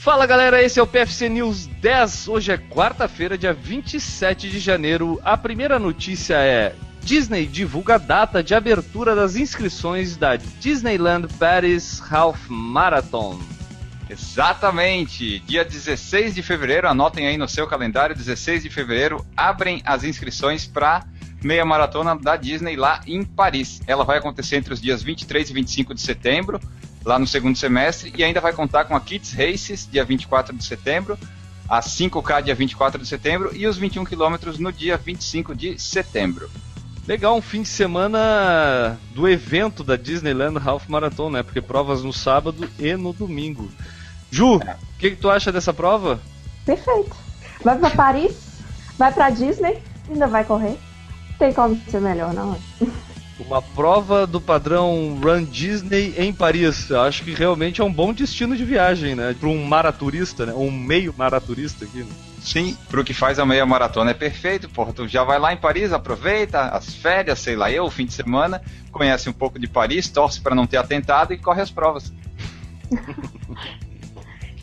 Fala galera, esse é o PFC News 10. Hoje é quarta-feira, dia 27 de janeiro. A primeira notícia é: Disney divulga a data de abertura das inscrições da Disneyland Paris Half Marathon. Exatamente! Dia 16 de fevereiro, anotem aí no seu calendário: 16 de fevereiro abrem as inscrições para meia maratona da Disney lá em Paris. Ela vai acontecer entre os dias 23 e 25 de setembro lá no segundo semestre e ainda vai contar com a Kids Races, dia 24 de setembro, a 5K, dia 24 de setembro e os 21 quilômetros no dia 25 de setembro. Legal, um fim de semana do evento da Disneyland Half Marathon, né? Porque provas no sábado e no domingo. Ju, o é. que, que tu acha dessa prova? Perfeito. Vai para Paris, vai para Disney, ainda vai correr. Tem como ser melhor, não é? Uma prova do padrão Run Disney em Paris. Eu acho que realmente é um bom destino de viagem, né? Para um maraturista, né? Um meio maraturista aqui, né? Sim, pro que faz a meia maratona é perfeito, porra. Tu já vai lá em Paris, aproveita as férias, sei lá eu, o fim de semana, conhece um pouco de Paris, torce para não ter atentado e corre as provas.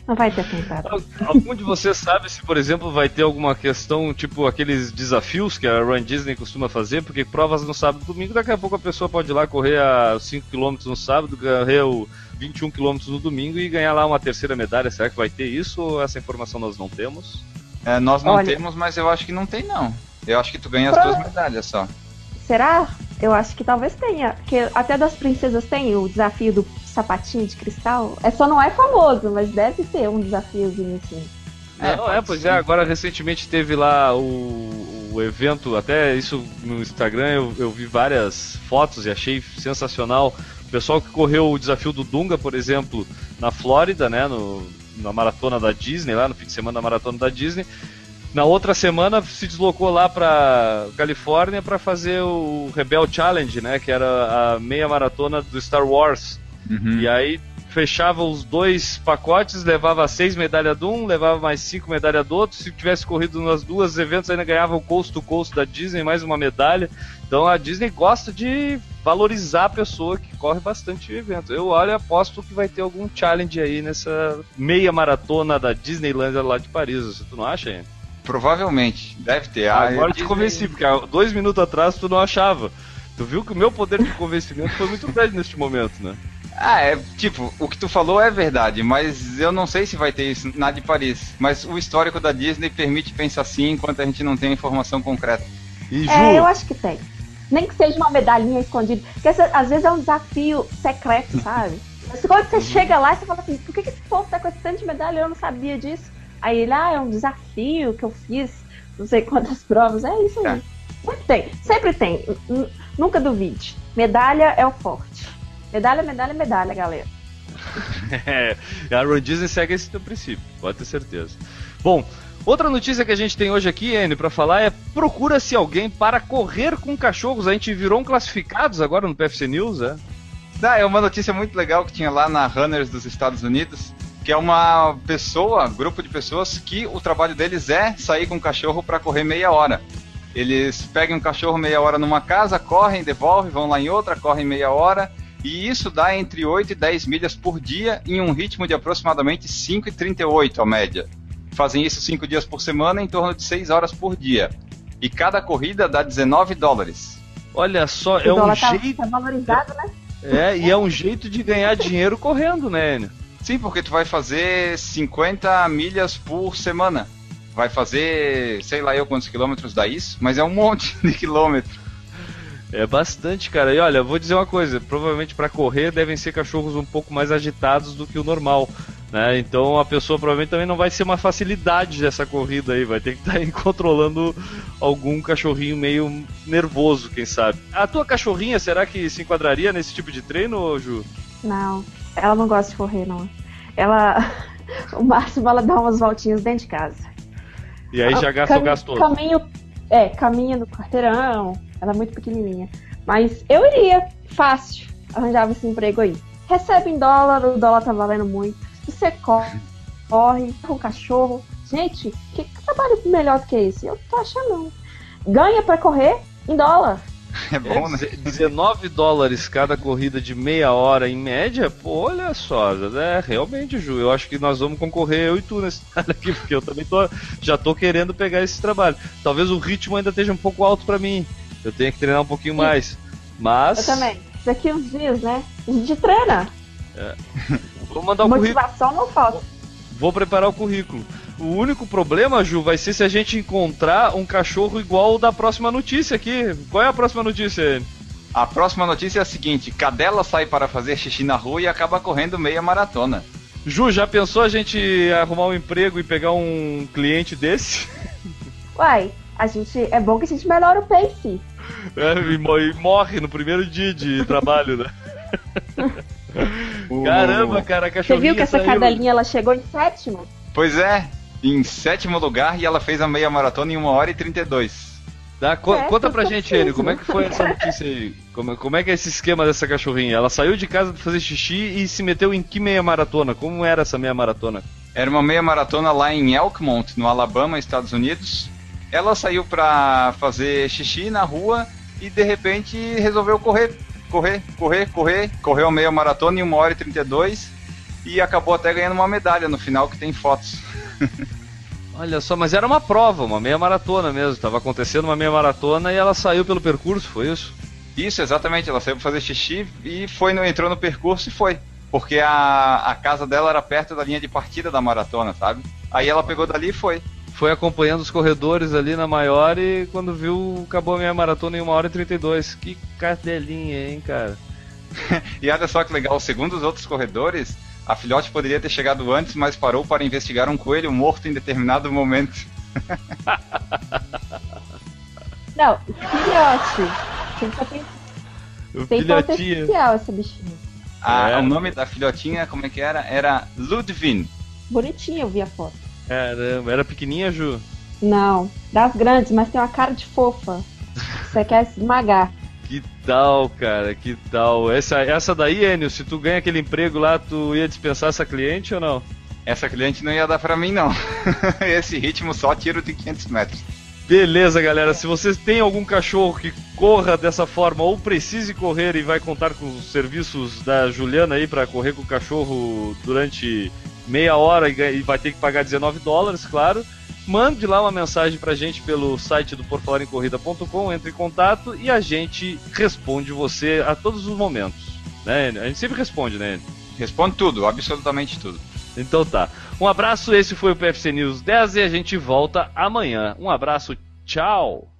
Não vai ter tentado. Algum de vocês sabe se, por exemplo, vai ter alguma questão, tipo aqueles desafios que a Run Disney costuma fazer? Porque provas no sábado e domingo, daqui a pouco a pessoa pode ir lá correr a 5 km no sábado, correr o 21 km no domingo e ganhar lá uma terceira medalha. Será que vai ter isso ou essa informação nós não temos? É, nós não Olha, temos, mas eu acho que não tem não. Eu acho que tu ganha as duas medalhas só. Será? Eu acho que talvez tenha. Porque até das princesas tem o desafio do sapatinho de cristal. É só não é famoso, mas deve ter um desafiozinho assim. É, não, é, pois é, agora recentemente teve lá o, o evento, até isso no Instagram eu, eu vi várias fotos e achei sensacional. O pessoal que correu o desafio do Dunga, por exemplo, na Flórida, né, no, na maratona da Disney, lá no fim de semana da maratona da Disney, na outra semana se deslocou lá para Califórnia para fazer o Rebel Challenge, né, que era a meia maratona do Star Wars. Uhum. E aí fechava os dois pacotes, levava seis medalhas de um, levava mais cinco medalhas do outro. Se tivesse corrido nas duas eventos, ainda ganhava o coast to coast da Disney, mais uma medalha. Então a Disney gosta de valorizar a pessoa que corre bastante evento. Eu olho e aposto que vai ter algum challenge aí nessa meia maratona da Disneyland lá de Paris. Você tu não acha, hein? Provavelmente, deve ter. Ah, agora te convenci, porque há dois minutos atrás tu não achava. Tu viu que o meu poder de convencimento foi muito grande neste momento, né? Ah, é, tipo, o que tu falou é verdade, mas eu não sei se vai ter isso na de Paris. Mas o histórico da Disney permite pensar assim enquanto a gente não tem informação concreta. E, Ju... É, eu acho que tem. Nem que seja uma medalhinha escondida. Porque às vezes é um desafio secreto, sabe? Mas quando você chega lá, você fala assim, por que, esse povo tá com esse tanto de medalha? Eu não sabia disso. Aí ele, ah, é um desafio que eu fiz, não sei quantas provas. É isso aí. É. Sempre tem, sempre tem. Nunca duvide. Medalha é o forte. Medalha, medalha, medalha, galera. é, a Ron Disney segue esse teu princípio, pode ter certeza. Bom, outra notícia que a gente tem hoje aqui, Anne, para falar é procura-se alguém para correr com cachorros. A gente virou um classificados agora no PFC News, é? Ah, é uma notícia muito legal que tinha lá na Runners dos Estados Unidos, que é uma pessoa, grupo de pessoas que o trabalho deles é sair com o cachorro para correr meia hora. Eles pegam um cachorro meia hora numa casa, correm, devolvem, vão lá em outra, correm meia hora e isso dá entre 8 e 10 milhas por dia em um ritmo de aproximadamente 5,38 a média. Fazem isso 5 dias por semana em torno de 6 horas por dia. E cada corrida dá 19 dólares. Olha só, o é um tá, jeito. Tá valorizado, né? É, e é um jeito de ganhar dinheiro correndo, né, Enio? Sim, porque tu vai fazer 50 milhas por semana. Vai fazer, sei lá eu quantos quilômetros dá isso, mas é um monte de quilômetros. É bastante, cara. E olha, vou dizer uma coisa: provavelmente para correr devem ser cachorros um pouco mais agitados do que o normal. Né? Então a pessoa provavelmente também não vai ser uma facilidade dessa corrida aí, vai ter que estar tá controlando algum cachorrinho meio nervoso, quem sabe. A tua cachorrinha, será que se enquadraria nesse tipo de treino, Ju? Não, ela não gosta de correr, não. Ela. o máximo ela dá umas voltinhas dentro de casa. E aí já gasta o gasto todo. Caminho, é, caminha no quarteirão, ela é muito pequenininha. Mas eu iria, fácil, arranjava esse emprego aí. Recebe em dólar, o dólar tá valendo muito. Você corre, corre com o cachorro. Gente, que, que trabalho melhor do que esse? Eu tô achando não. Ganha para correr em dólar. É bom, né? 19 dólares cada corrida de meia hora em média, pô, olha só, é realmente, Ju, eu acho que nós vamos concorrer eu e tu nesse cara aqui, porque eu também tô, já tô querendo pegar esse trabalho. Talvez o ritmo ainda esteja um pouco alto para mim, eu tenho que treinar um pouquinho Sim. mais, mas... Eu também, daqui uns dias, né, a gente treina. É. Vou mandar o Motivação currículo. não falta. Vou preparar o currículo. O único problema, Ju, vai ser se a gente encontrar um cachorro igual o da próxima notícia aqui. Qual é a próxima notícia, A próxima notícia é a seguinte: cadela sai para fazer xixi na rua e acaba correndo meia maratona. Ju, já pensou a gente arrumar um emprego e pegar um cliente desse? Uai, a gente. É bom que a gente melhora o pace. É, e morre no primeiro dia de trabalho, né? Caramba, cara, a cachorrinha Você viu que essa saiu... cadelinha ela chegou em sétimo? Pois é, em sétimo lugar e ela fez a meia maratona em 1 hora e 32. Dá, co é, conta pra gente, ele, como é que foi essa notícia aí? Como, como é que é esse esquema dessa cachorrinha? Ela saiu de casa pra fazer xixi e se meteu em que meia maratona? Como era essa meia maratona? Era uma meia maratona lá em Elkmont, no Alabama, Estados Unidos. Ela saiu pra fazer xixi na rua e de repente resolveu correr, correr, correr, correr. Correu a meia maratona em 1 hora e 32 e acabou até ganhando uma medalha no final que tem fotos. Olha só, mas era uma prova, uma meia maratona mesmo. Estava acontecendo uma meia maratona e ela saiu pelo percurso, foi isso? Isso, exatamente. Ela saiu para fazer xixi e foi no, entrou no percurso e foi. Porque a, a casa dela era perto da linha de partida da maratona, sabe? Aí ela pegou dali e foi. Foi acompanhando os corredores ali na maior e quando viu, acabou a minha maratona em 1 hora e 32. Que cadelinha, hein, cara? e olha só que legal, segundo os outros corredores, a filhote poderia ter chegado antes, mas parou para investigar um coelho morto em determinado momento. Não, filhote. Tem, o tem potencial essa bichinha. Ah, é. O nome da filhotinha, como é que era? Era Ludwin. Bonitinha, eu vi a foto. Caramba, era pequenininha, Ju? Não, das grandes, mas tem uma cara de fofa. Você quer esmagar. Que tal, cara? Que tal? Essa, essa daí, Enio, se tu ganha aquele emprego lá, tu ia dispensar essa cliente ou não? Essa cliente não ia dar pra mim, não. Esse ritmo só tiro de 500 metros. Beleza, galera. Se vocês têm algum cachorro que corra dessa forma ou precise correr e vai contar com os serviços da Juliana aí para correr com o cachorro durante meia hora e vai ter que pagar 19 dólares, claro mande lá uma mensagem pra gente pelo site do porfalarencorrida.com, entre em contato e a gente responde você a todos os momentos. Né? A gente sempre responde, né? Responde tudo, absolutamente tudo. Então tá. Um abraço, esse foi o PFC News 10 e a gente volta amanhã. Um abraço, tchau!